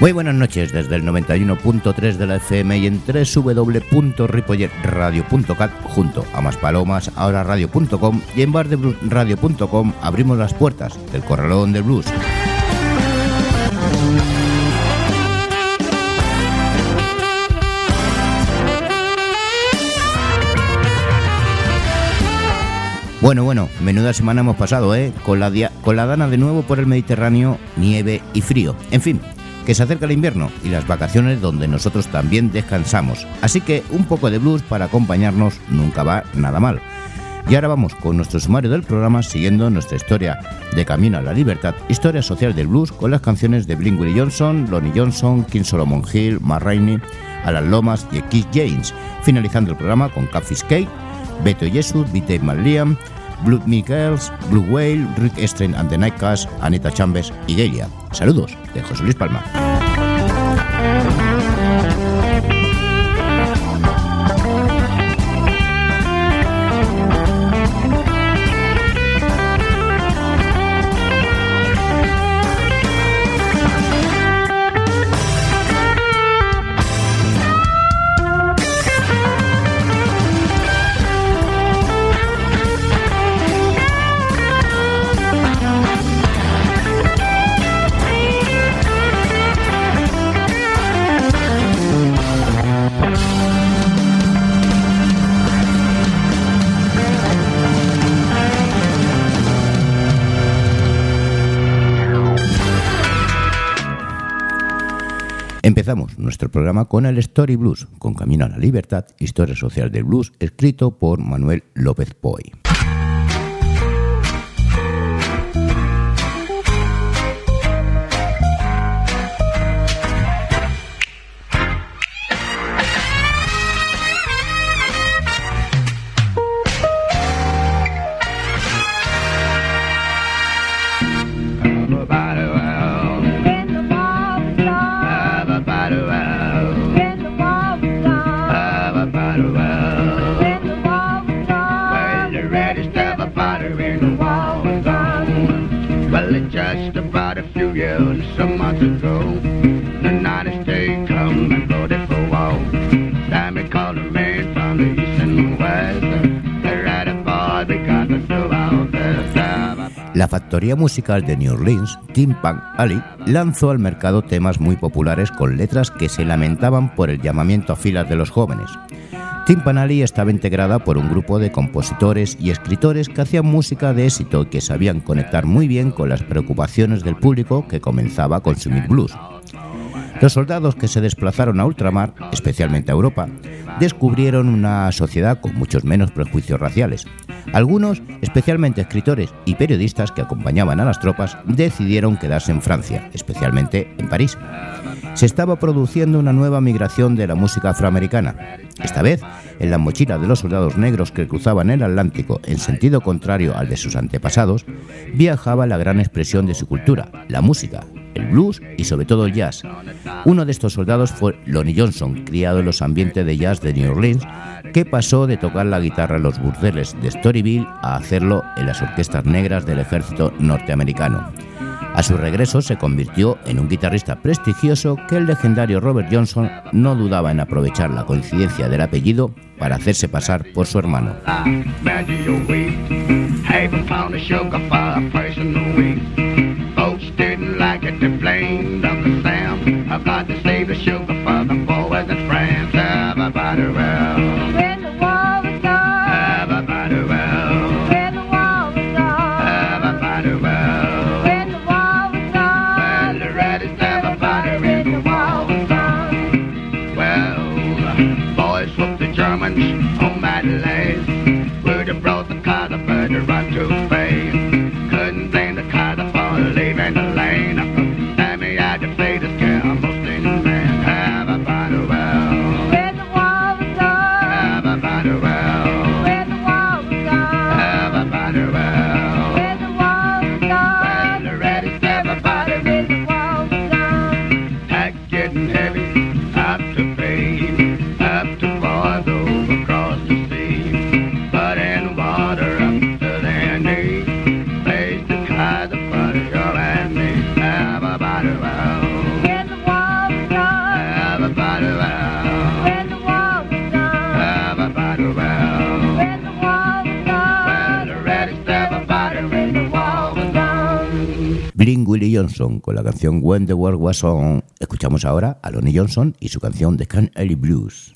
Muy buenas noches desde el 91.3 de la FM y en www.ripolletradio.cat junto a Más Palomas, ahora radio.com y en bardebluesradio.com abrimos las puertas del corralón del blues. Bueno, bueno, menuda semana hemos pasado, ¿eh? Con la, con la dana de nuevo por el Mediterráneo, nieve y frío. En fin, que se acerca el invierno y las vacaciones donde nosotros también descansamos. Así que un poco de blues para acompañarnos nunca va nada mal. Y ahora vamos con nuestro sumario del programa siguiendo nuestra historia de Camino a la Libertad, historia social del blues con las canciones de Blink Willie Johnson, Lonnie Johnson, King Solomon Hill, Matt Rainey, Alan Lomas y Keith James, finalizando el programa con Cathy Skate, Beto Jesus, B. Maliam, Blue Michaels, Blue Whale, Rick Estren and the Nightcast, Anita Chambers y Gelia. Saludos de José Luis Palma. Empezamos nuestro programa con el Story Blues, con Camino a la Libertad, historia social del blues, escrito por Manuel López Poy. La factoría musical de New Orleans, Tim Pan Alley, lanzó al mercado temas muy populares con letras que se lamentaban por el llamamiento a filas de los jóvenes. Tim Pan Alley estaba integrada por un grupo de compositores y escritores que hacían música de éxito y que sabían conectar muy bien con las preocupaciones del público que comenzaba a consumir blues. Los soldados que se desplazaron a ultramar, especialmente a Europa, descubrieron una sociedad con muchos menos prejuicios raciales. Algunos, especialmente escritores y periodistas que acompañaban a las tropas, decidieron quedarse en Francia, especialmente en París. Se estaba produciendo una nueva migración de la música afroamericana. Esta vez, en la mochila de los soldados negros que cruzaban el Atlántico en sentido contrario al de sus antepasados, viajaba la gran expresión de su cultura, la música, el blues y sobre todo el jazz. Uno de estos soldados fue Lonnie Johnson, criado en los ambientes de jazz de New Orleans, que pasó de tocar la guitarra en los burdeles de Storyville a hacerlo en las orquestas negras del ejército norteamericano. A su regreso se convirtió en un guitarrista prestigioso que el legendario Robert Johnson no dudaba en aprovechar la coincidencia del apellido para hacerse pasar por su hermano. Johnson con la canción When the World Was On. Escuchamos ahora a Lonnie Johnson y su canción The Can Ellie Blues.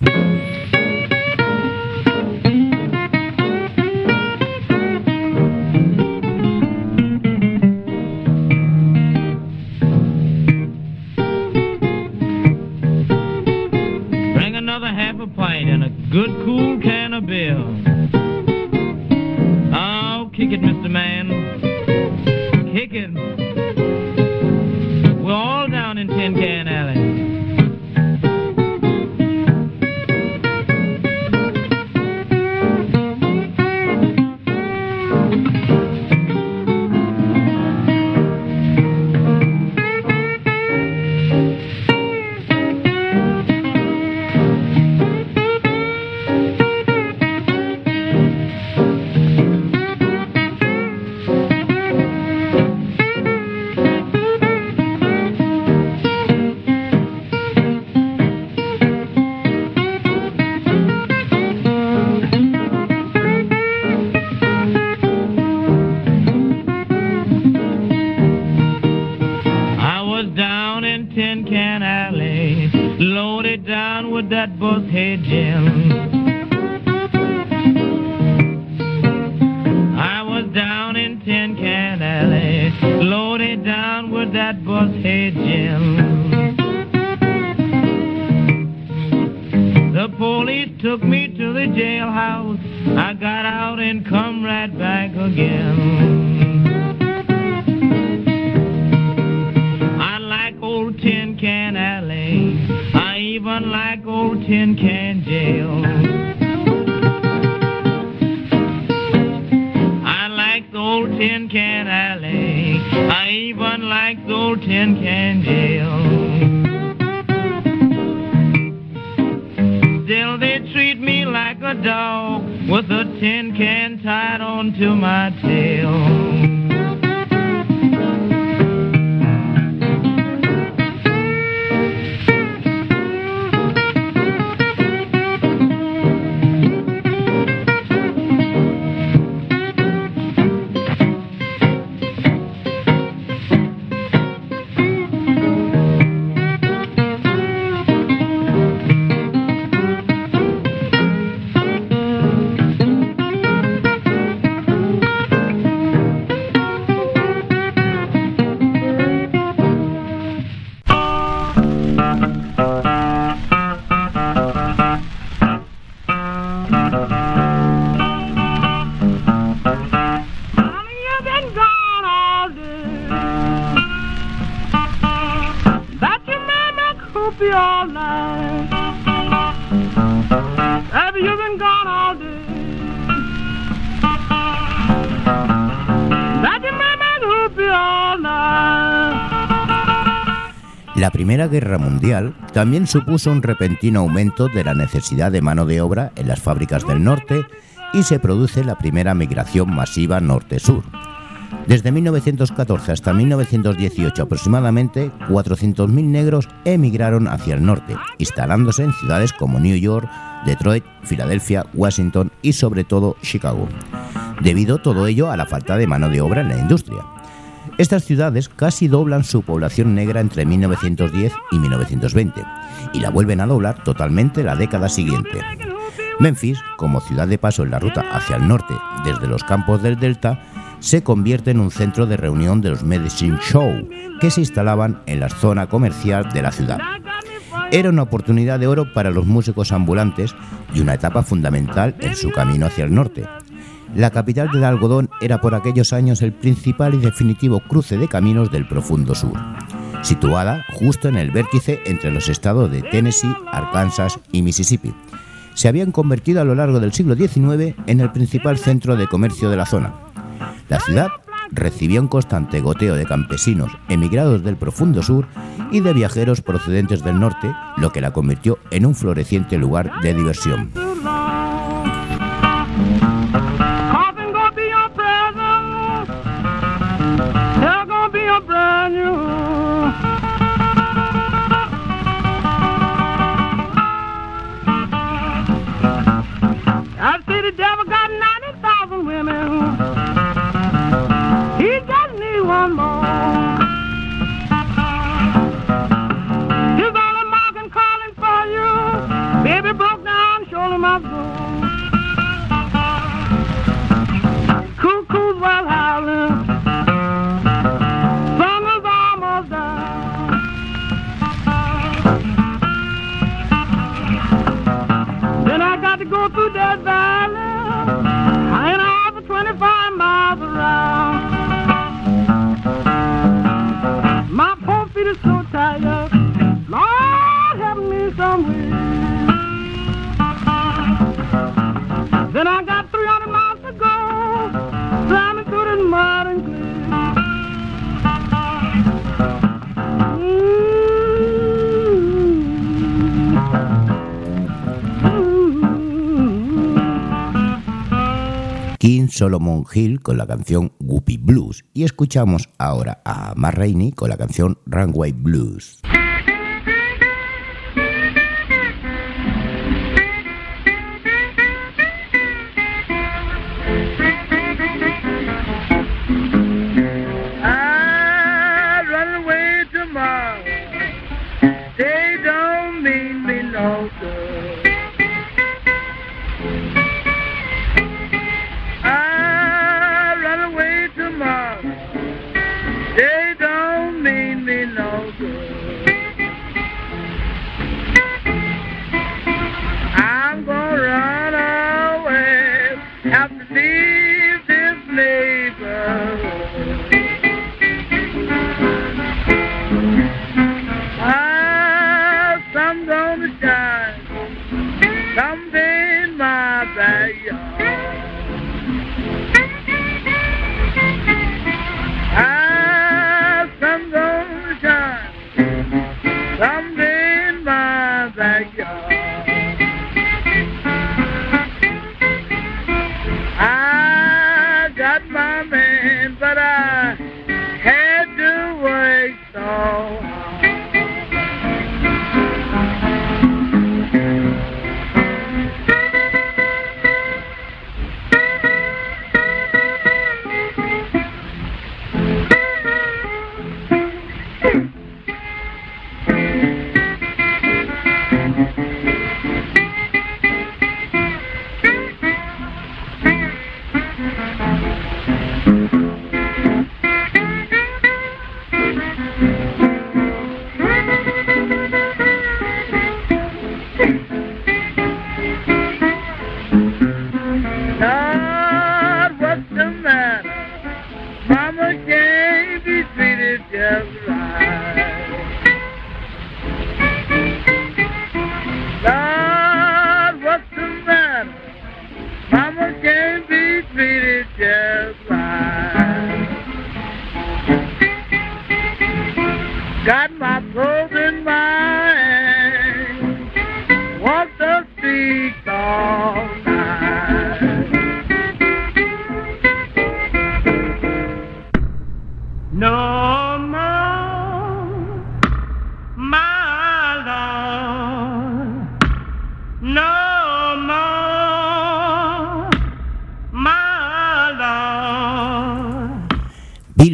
Took me to the jailhouse. I got out and come right back again. I like old Tin Can Alley. I even like old Tin Can to my tail. Guerra Mundial también supuso un repentino aumento de la necesidad de mano de obra en las fábricas del norte y se produce la primera migración masiva norte-sur. Desde 1914 hasta 1918 aproximadamente 400.000 negros emigraron hacia el norte, instalándose en ciudades como New York, Detroit, Filadelfia, Washington y sobre todo Chicago, debido todo ello a la falta de mano de obra en la industria. Estas ciudades casi doblan su población negra entre 1910 y 1920 y la vuelven a doblar totalmente la década siguiente. Memphis, como ciudad de paso en la ruta hacia el norte desde los campos del Delta, se convierte en un centro de reunión de los Medicine Show, que se instalaban en la zona comercial de la ciudad. Era una oportunidad de oro para los músicos ambulantes y una etapa fundamental en su camino hacia el norte. La capital del algodón era por aquellos años el principal y definitivo cruce de caminos del profundo sur, situada justo en el vértice entre los estados de Tennessee, Arkansas y Mississippi. Se habían convertido a lo largo del siglo XIX en el principal centro de comercio de la zona. La ciudad recibía un constante goteo de campesinos emigrados del profundo sur y de viajeros procedentes del norte, lo que la convirtió en un floreciente lugar de diversión. tomorrow. Solomon Hill con la canción Whoopi Blues y escuchamos ahora a Matt Rainey con la canción Runway Blues.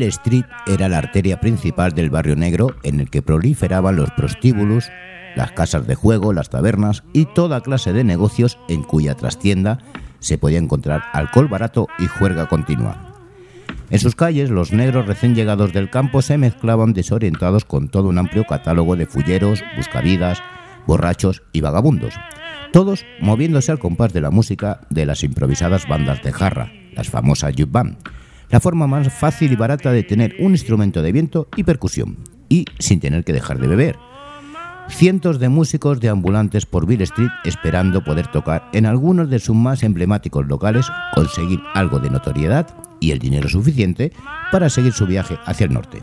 Street era la arteria principal del barrio negro en el que proliferaban los prostíbulos, las casas de juego, las tabernas y toda clase de negocios en cuya trastienda se podía encontrar alcohol barato y juerga continua. En sus calles, los negros recién llegados del campo se mezclaban desorientados con todo un amplio catálogo de fulleros, buscavidas, borrachos y vagabundos, todos moviéndose al compás de la música de las improvisadas bandas de jarra, las famosas jug band, la forma más fácil y barata de tener un instrumento de viento y percusión, y sin tener que dejar de beber. Cientos de músicos deambulantes por Bill Street esperando poder tocar en algunos de sus más emblemáticos locales, conseguir algo de notoriedad y el dinero suficiente para seguir su viaje hacia el norte.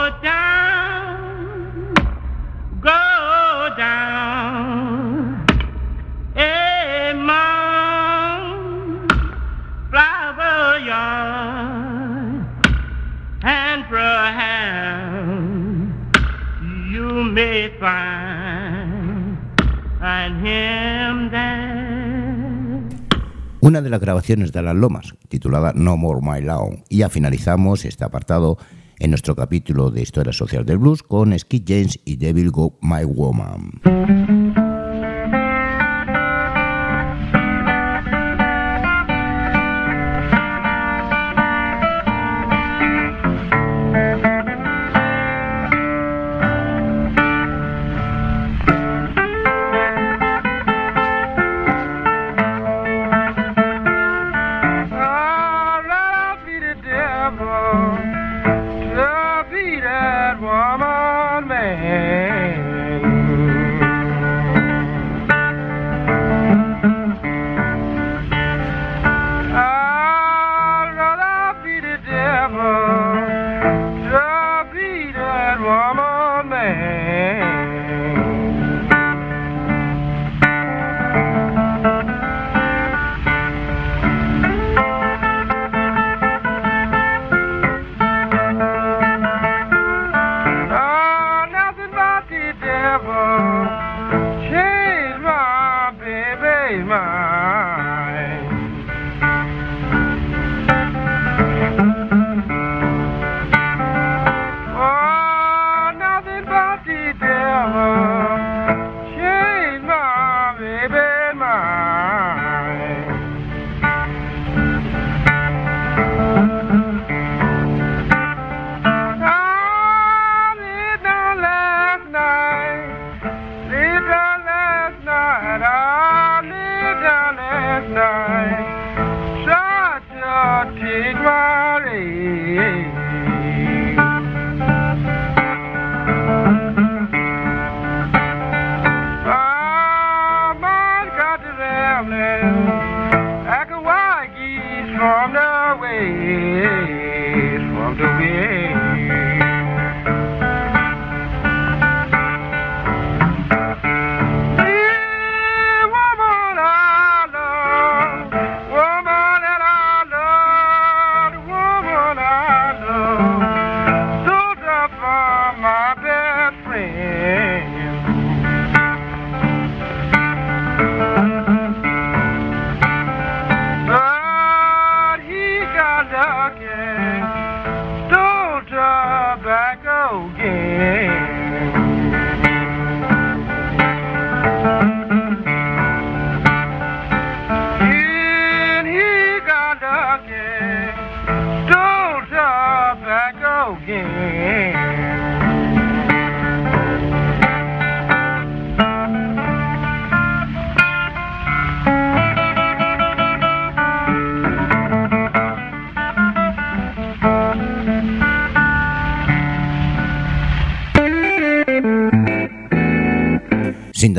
Una de las grabaciones de Alan Lomas, titulada No More My Lawn. Y ya finalizamos este apartado en nuestro capítulo de Historia Social del Blues con Skid James y Devil Go My Woman.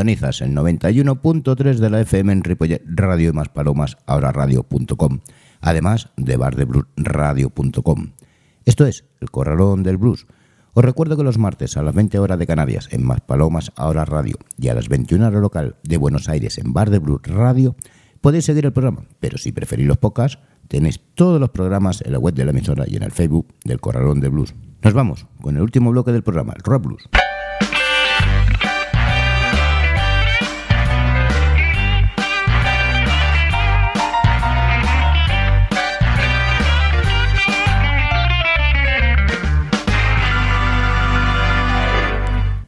Sintonizas el 91.3 de la FM en Ripollet Radio más palomas, ahora radio.com, además de bardebluesradio.com. Esto es El Corralón del Blues. Os recuerdo que los martes a las 20 horas de Canarias en Más Palomas, ahora radio, y a las 21 horas local de Buenos Aires en Bar de Blues Radio, podéis seguir el programa, pero si preferís los podcasts, tenéis todos los programas en la web de la emisora y en el Facebook del Corralón del Blues. Nos vamos con el último bloque del programa, el Rock Blues.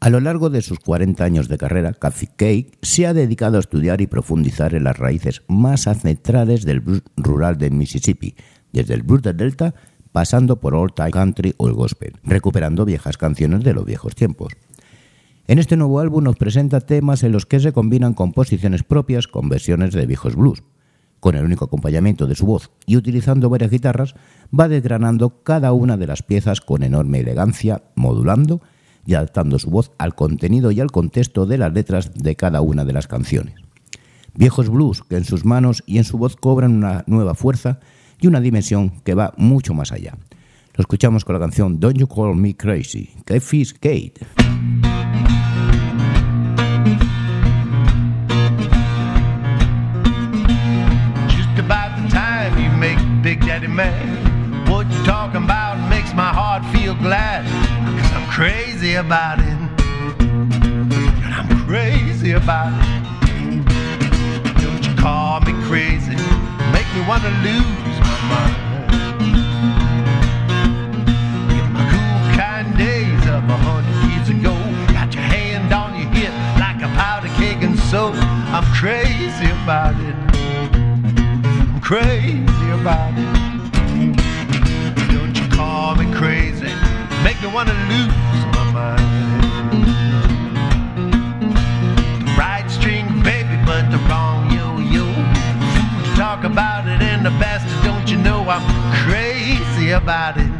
A lo largo de sus 40 años de carrera, Kathy Cake se ha dedicado a estudiar y profundizar en las raíces más ancestrales del blues rural de Mississippi, desde el blues del Delta pasando por Old Time Country o el Gospel, recuperando viejas canciones de los viejos tiempos. En este nuevo álbum nos presenta temas en los que se combinan composiciones propias con versiones de viejos blues. Con el único acompañamiento de su voz y utilizando varias guitarras, va desgranando cada una de las piezas con enorme elegancia, modulando y adaptando su voz al contenido y al contexto de las letras de cada una de las canciones. Viejos blues que en sus manos y en su voz cobran una nueva fuerza y una dimensión que va mucho más allá. Lo escuchamos con la canción Don't You Call Me Crazy, Kate Kate. Just about the time you make Big Daddy mad. What you talking about makes my heart feel glad. Crazy about it. And I'm crazy about it. Don't you call me crazy, make me wanna lose my mind. In my cool kind days of a hundred years ago, got your hand on your hip like a powder keg, and so I'm crazy about it. I'm crazy about it. Don't you call me crazy, me wanna lose my mind. The right string, baby, but the wrong yo-yo. Fools talk about it and the bastard, don't you know I'm crazy about it.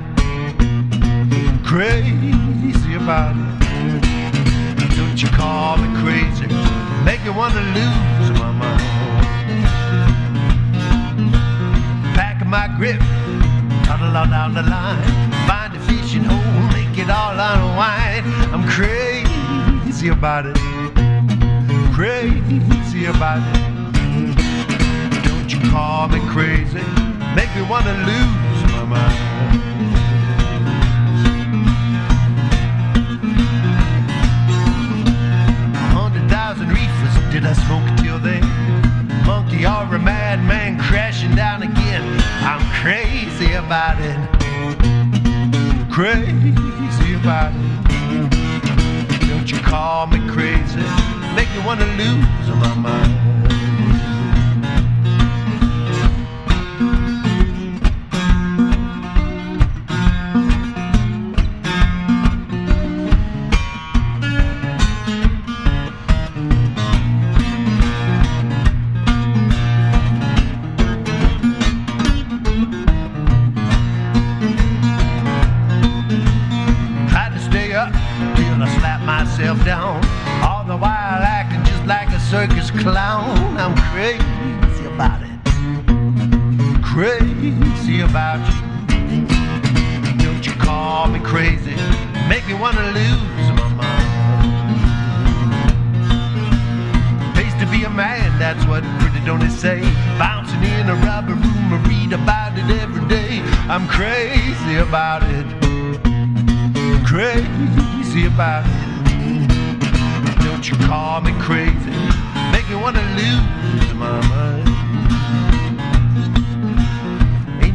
Crazy about it. Don't you call me crazy, make me wanna lose my mind. Packing my grip, toddle on down the line, find a fishing hole, it all unwind. I'm crazy about it crazy about it. Don't you call me crazy, make me wanna lose my mind. Thousand reefers, did I smoke till then? Monkey or a madman crashing down again. I'm crazy about it. Crazy it. Don't you call me crazy, make me wanna lose my mind. About you. Don't you call me crazy. Make me wanna lose my mind. Pays to be a man, that's what pretty don't it say. Bouncing in a rubber room, I read about it every day. I'm crazy about it crazy about it. Don't you call me crazy, make me wanna lose my mind.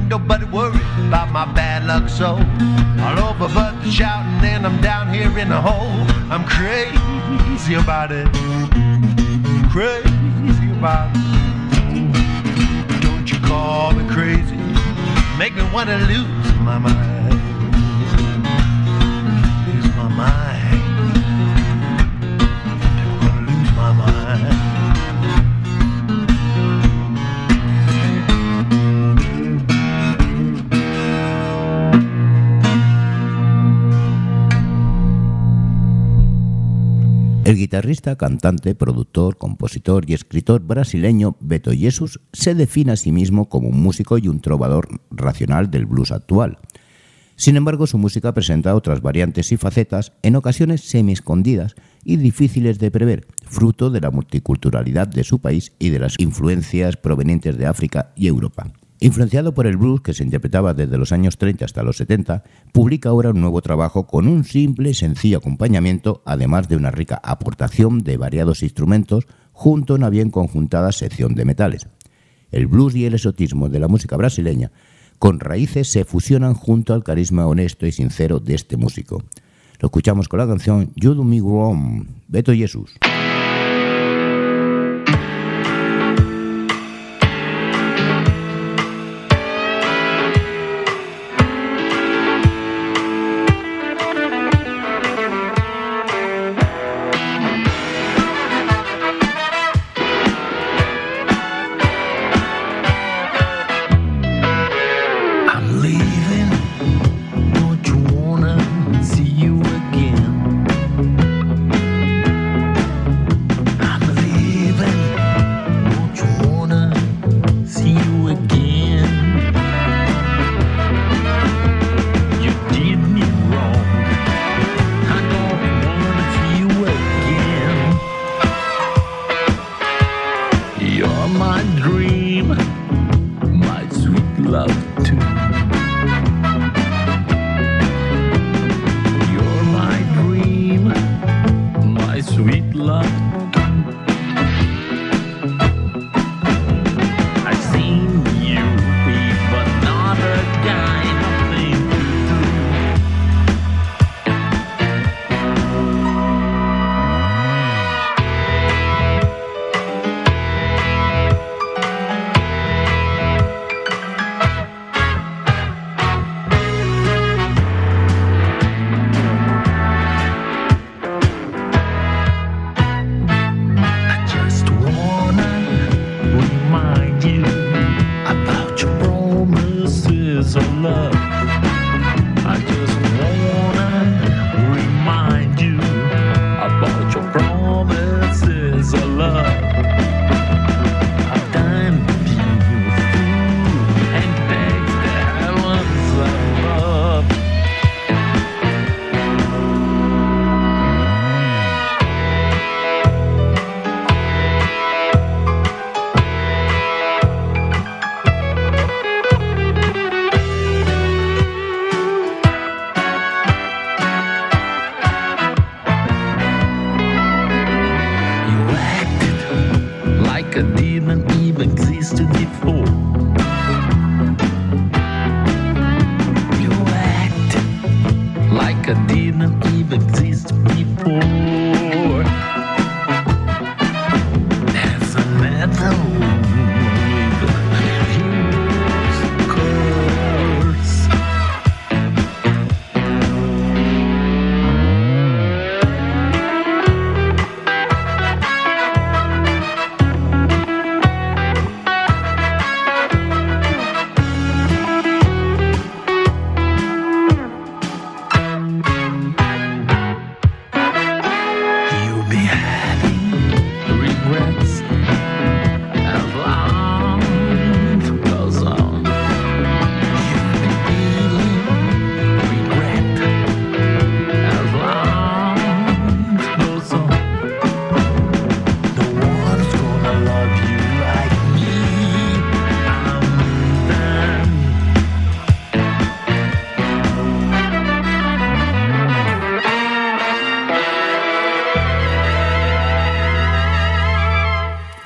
Nobody worried about my bad luck, so all over but the shouting, and I'm down here in the hole. I'm crazy about it, crazy about it. Don't you call me crazy, make me wanna lose my mind lose my mind. Guitarrista, cantante, productor, compositor y escritor brasileño Beto Jesus se define a sí mismo como un músico y un trovador racional del blues actual. Sin embargo, su música presenta otras variantes y facetas, en ocasiones semi-escondidas y difíciles de prever, fruto de la multiculturalidad de su país y de las influencias provenientes de África y Europa. Influenciado por el blues que se interpretaba desde los años 30 hasta los 70, publica ahora un nuevo trabajo con un simple y sencillo acompañamiento, además de una rica aportación de variados instrumentos junto a una bien conjuntada sección de metales. El blues y el exotismo de la música brasileña con raíces se fusionan junto al carisma honesto y sincero de este músico. Lo escuchamos con la canción You Do Me Beto Jesús. of love.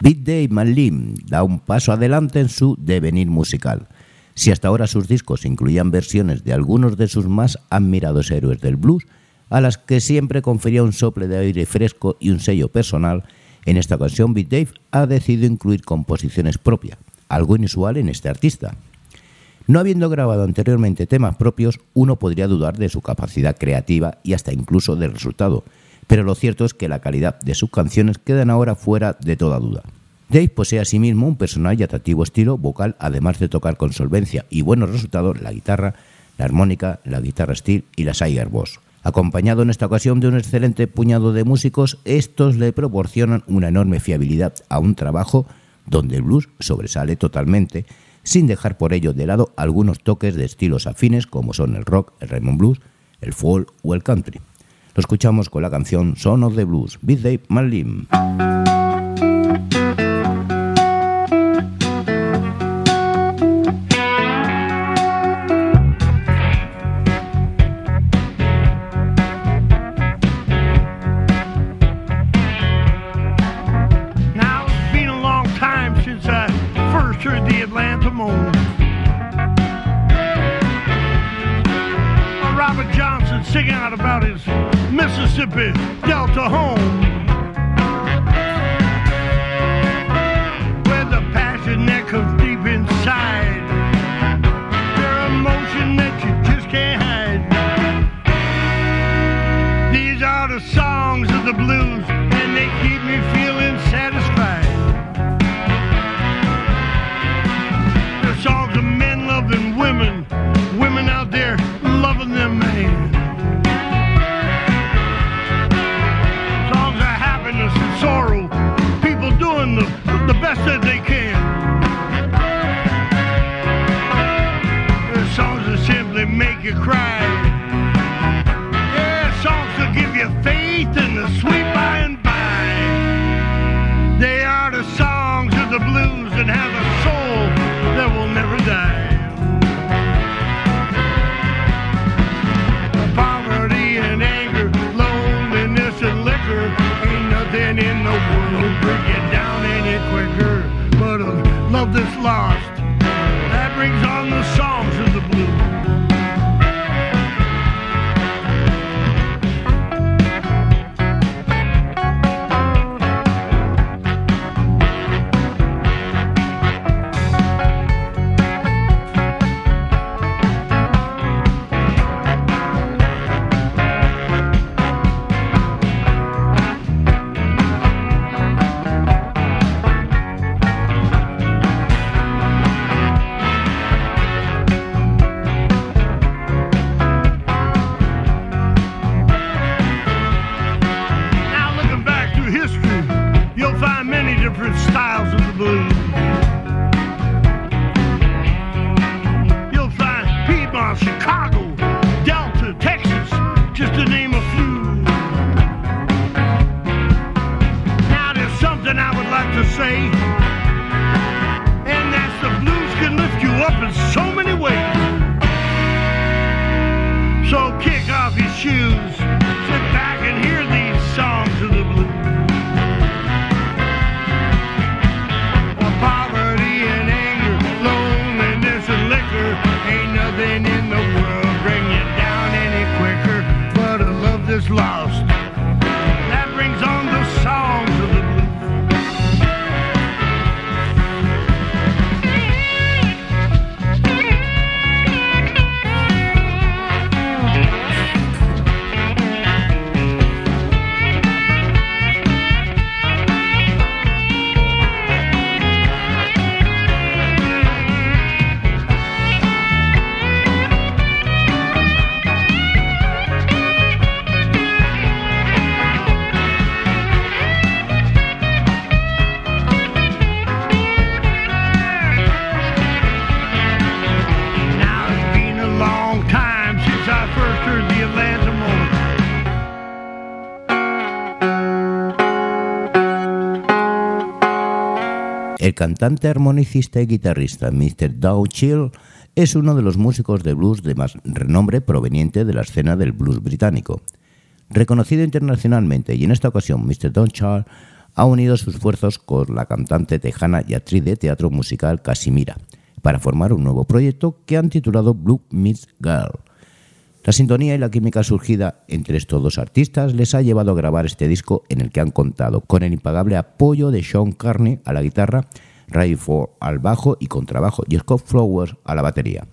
Beat Dave Manlim da un paso adelante en su devenir musical. Si hasta ahora sus discos incluían versiones de algunos de sus más admirados héroes del blues, a las que siempre confería un sople de aire fresco y un sello personal, en esta ocasión Beat Dave ha decidido incluir composiciones propias, algo inusual en este artista. No habiendo grabado anteriormente temas propios, uno podría dudar de su capacidad creativa y hasta incluso del resultado, pero lo cierto es que la calidad de sus canciones quedan ahora fuera de toda duda. Dave posee asimismo un personal y atractivo estilo vocal, además de tocar con solvencia y buenos resultados la guitarra, la armónica, la guitarra steel y la Siger. Acompañado en esta ocasión de un excelente puñado de músicos, estos le proporcionan una enorme fiabilidad a un trabajo donde el blues sobresale totalmente, sin dejar por ello de lado algunos toques de estilos afines como son el rock, el Raymond Blues, el folk o el country. Lo escuchamos con la canción Son of the Blues, Beat Dave Johnson singing out about his Mississippi Delta home. Cantante, armonicista y guitarrista Mr. Dow Chill es uno de los músicos de blues de más renombre proveniente de la escena del blues británico. Reconocido internacionalmente y en esta ocasión Mr. Don Charles ha unido sus esfuerzos con la cantante tejana y actriz de teatro musical Casimira para formar un nuevo proyecto que han titulado Blue Meets Girl. La sintonía y la química surgida entre estos dos artistas les ha llevado a grabar este disco en el que han contado con el impagable apoyo de Sean Carney a la guitarra, Ray Ford al bajo y contrabajo y Scott Flowers a la batería.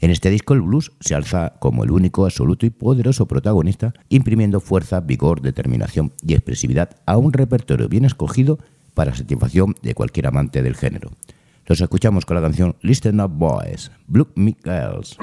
En este disco el blues se alza como el único, absoluto y poderoso protagonista, imprimiendo fuerza, vigor, determinación y expresividad a un repertorio bien escogido para satisfacción de cualquier amante del género. Los escuchamos con la canción Listen Up Boys, Blue Girls.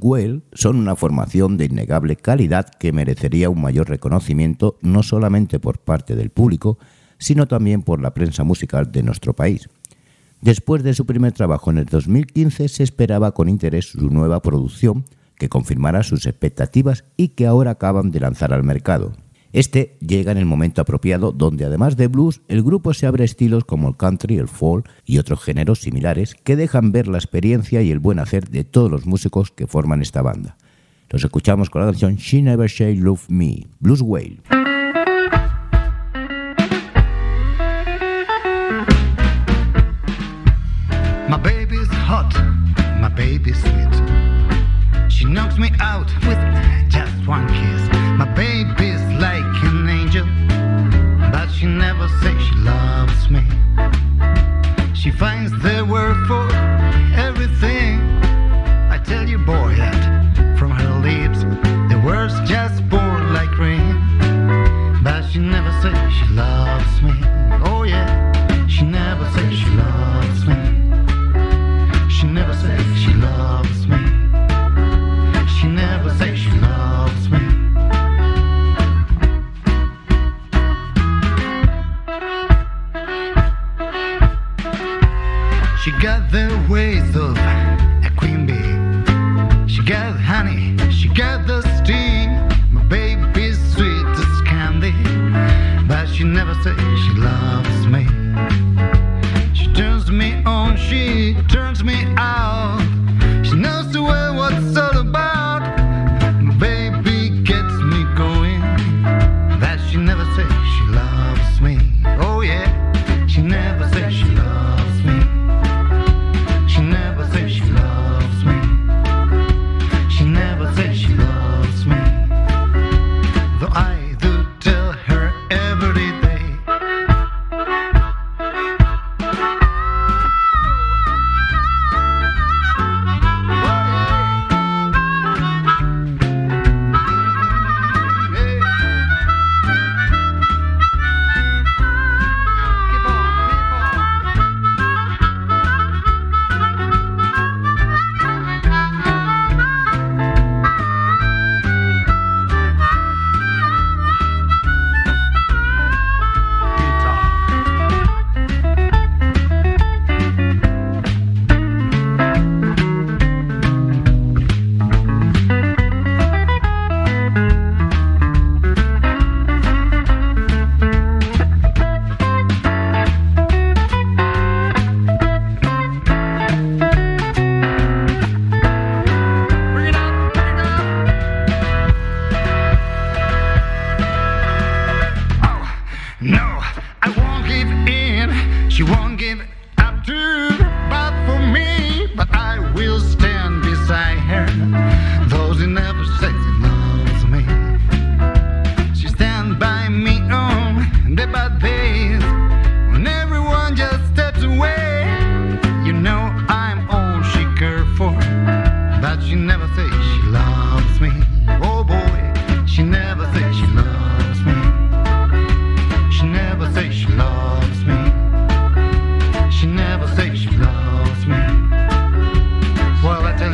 Whale son una formación de innegable calidad que merecería un mayor reconocimiento no solamente por parte del público, sino también por la prensa musical de nuestro país. Después de su primer trabajo en el 2015 se esperaba con interés su nueva producción, que confirmara sus expectativas y que ahora acaban de lanzar al mercado. Este llega en el momento apropiado donde además de blues, el grupo se abre a estilos como el country, el folk y otros géneros similares que dejan ver la experiencia y el buen hacer de todos los músicos que forman esta banda. Los escuchamos con la canción She Never Say Love Me, Blues Whale. My baby's hot, my baby's sweet. She knocks me out with just one kiss. She never says she loves me. She finds the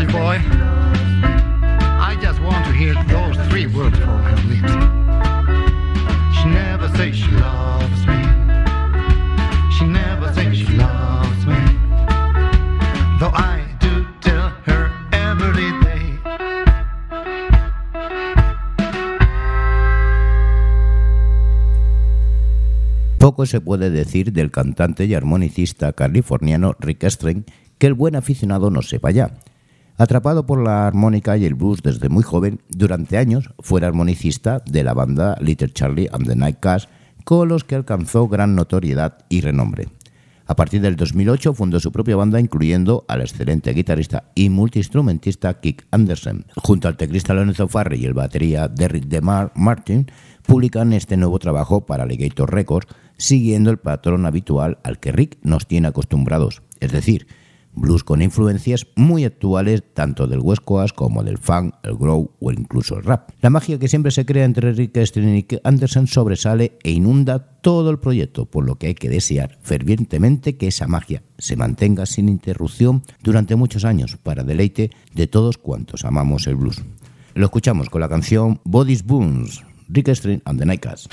You, boy, I just want to hear those three words from her lips. She never says she loves me. She never says she loves me. Though I do tell her every day. Poco se puede decir del cantante y armonicista californiano Rick String que el buen aficionado no sepa ya. Atrapado por la armónica y el blues desde muy joven, durante años fue armonicista de la banda Little Charlie and the Night Cats, con los que alcanzó gran notoriedad y renombre. A partir del 2008 fundó su propia banda, incluyendo al excelente guitarrista y multiinstrumentista Kick Anderson. Junto al teclista Lorenzo Farrey y el batería Derrick DeMar Martin, publican este nuevo trabajo para Alligator Records, siguiendo el patrón habitual al que Rick nos tiene acostumbrados, es decir, blues con influencias muy actuales tanto del West Coast como del funk, el groove o incluso el rap. La magia que siempre se crea entre Rick Astley y Anderson sobresale e inunda todo el proyecto, por lo que hay que desear fervientemente que esa magia se mantenga sin interrupción durante muchos años para deleite de todos cuantos amamos el blues. Lo escuchamos con la canción Bodies Boons, Rick Astley and the Nightcats.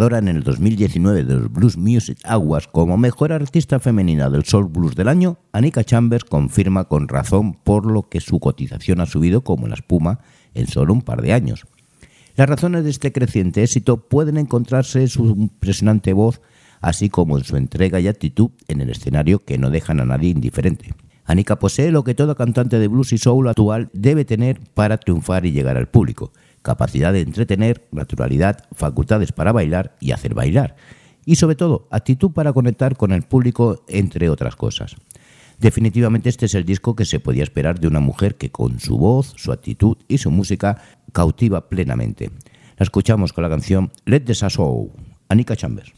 En el 2019 de los Blues Music Awards como mejor artista femenina del Soul Blues del año, Anika Chambers confirma con razón por lo que su cotización ha subido como la espuma en solo un par de años. Las razones de este creciente éxito pueden encontrarse en su impresionante voz, así como en su entrega y actitud en el escenario que no dejan a nadie indiferente. Anika posee lo que todo cantante de blues y soul actual debe tener para triunfar y llegar al público capacidad de entretener, naturalidad, facultades para bailar y hacer bailar, y sobre todo actitud para conectar con el público, entre otras cosas. Definitivamente este es el disco que se podía esperar de una mujer que con su voz, su actitud y su música cautiva plenamente. La escuchamos con la canción Let the Sasso, Anika Chambers.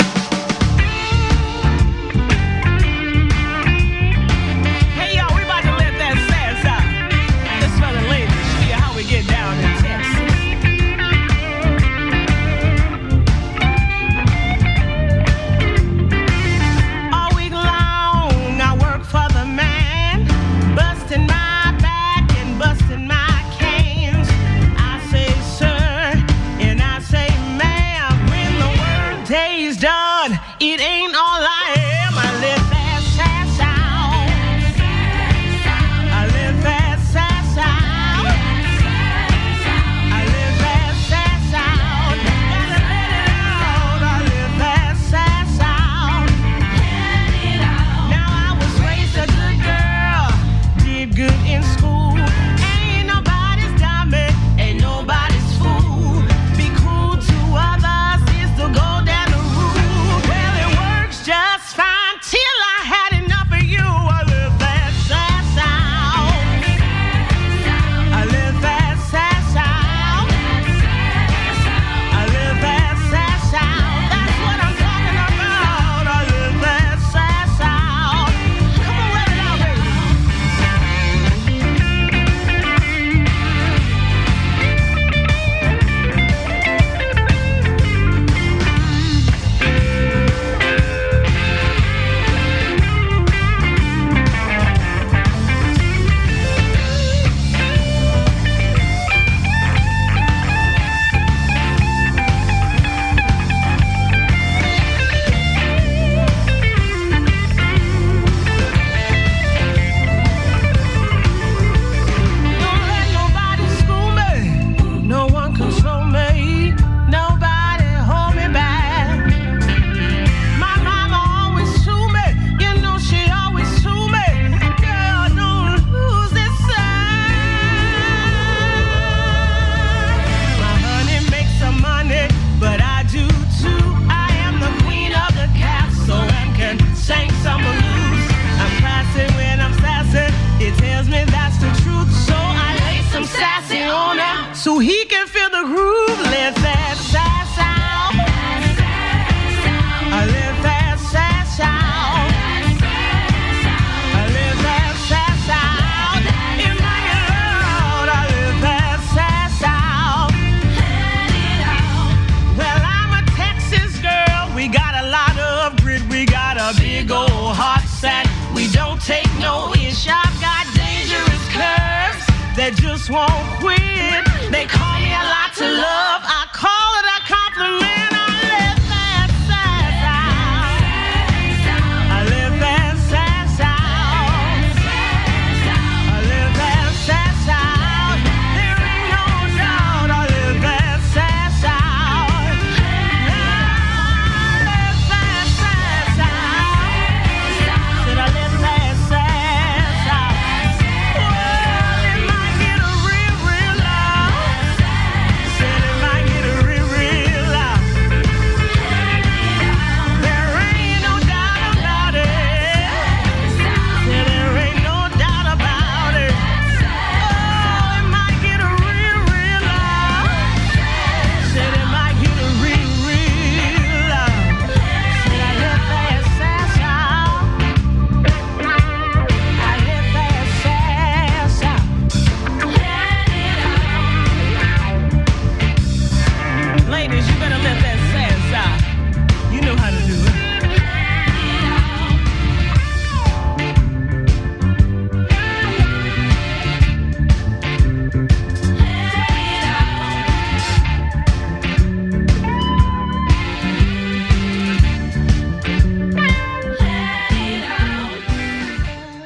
Just won't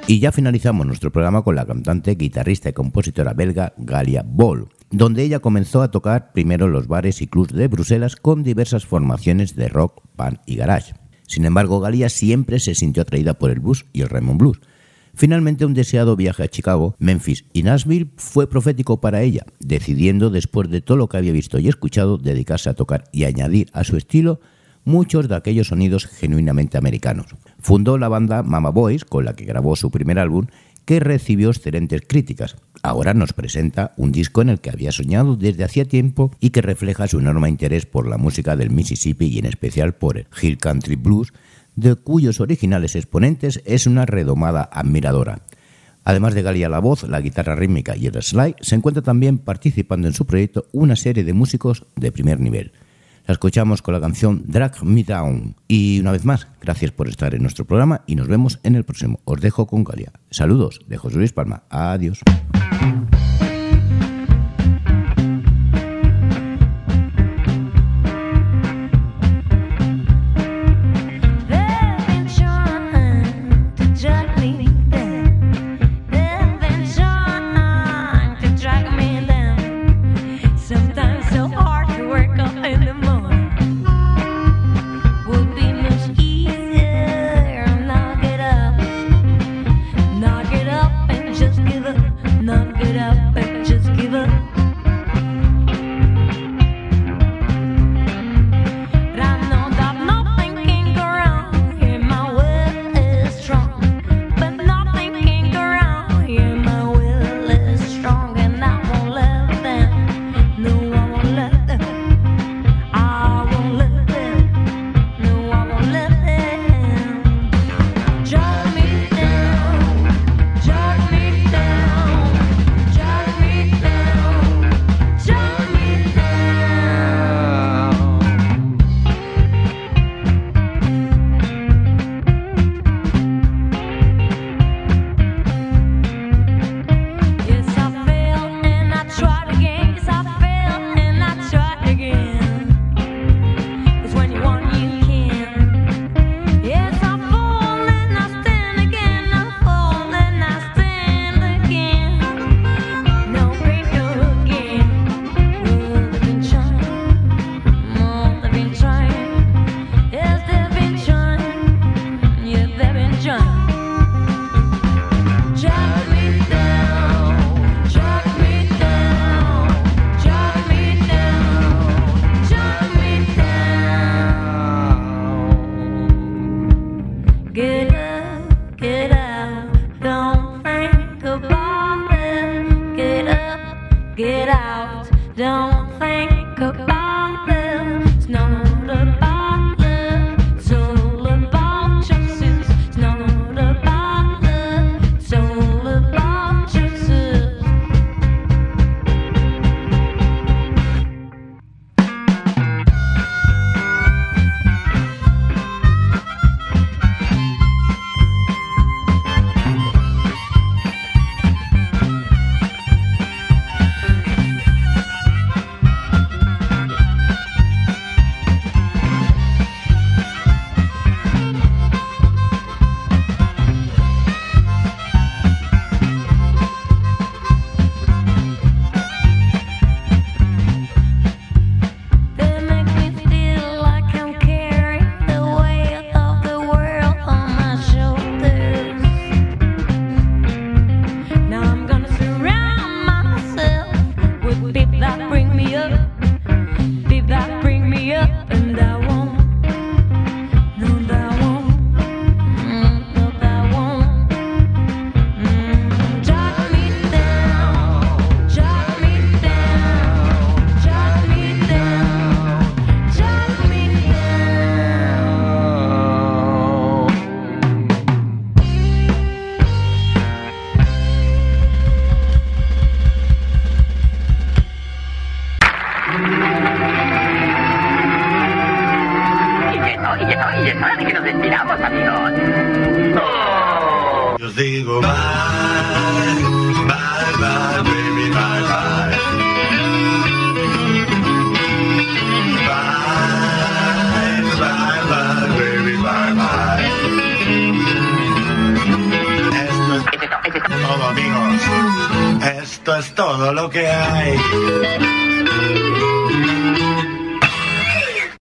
Y ya finalizamos nuestro programa con la cantante, guitarrista y compositora belga Galia Ball, donde ella comenzó a tocar primero los bares y clubs de Bruselas con diversas formaciones de rock, pan y garage. Sin embargo, Galia siempre se sintió atraída por el blues y el Raymond Blues. Finalmente, un deseado viaje a Chicago, Memphis y Nashville fue profético para ella, decidiendo, después de todo lo que había visto y escuchado, dedicarse a tocar y añadir a su estilo muchos de aquellos sonidos genuinamente americanos. Fundó la banda Mama Boys, con la que grabó su primer álbum, que recibió excelentes críticas. Ahora nos presenta un disco en el que había soñado desde hacía tiempo y que refleja su enorme interés por la música del Mississippi y en especial por el Hill Country Blues, de cuyos originales exponentes es una redomada admiradora. Además de Galia la voz, la guitarra rítmica y el slide, se encuentra también participando en su proyecto una serie de músicos de primer nivel. La escuchamos con la canción Drag Me Down. Y una vez más, gracias por estar en nuestro programa y nos vemos en el próximo. Os dejo con Galia. Saludos de José Luis Palma. Adiós.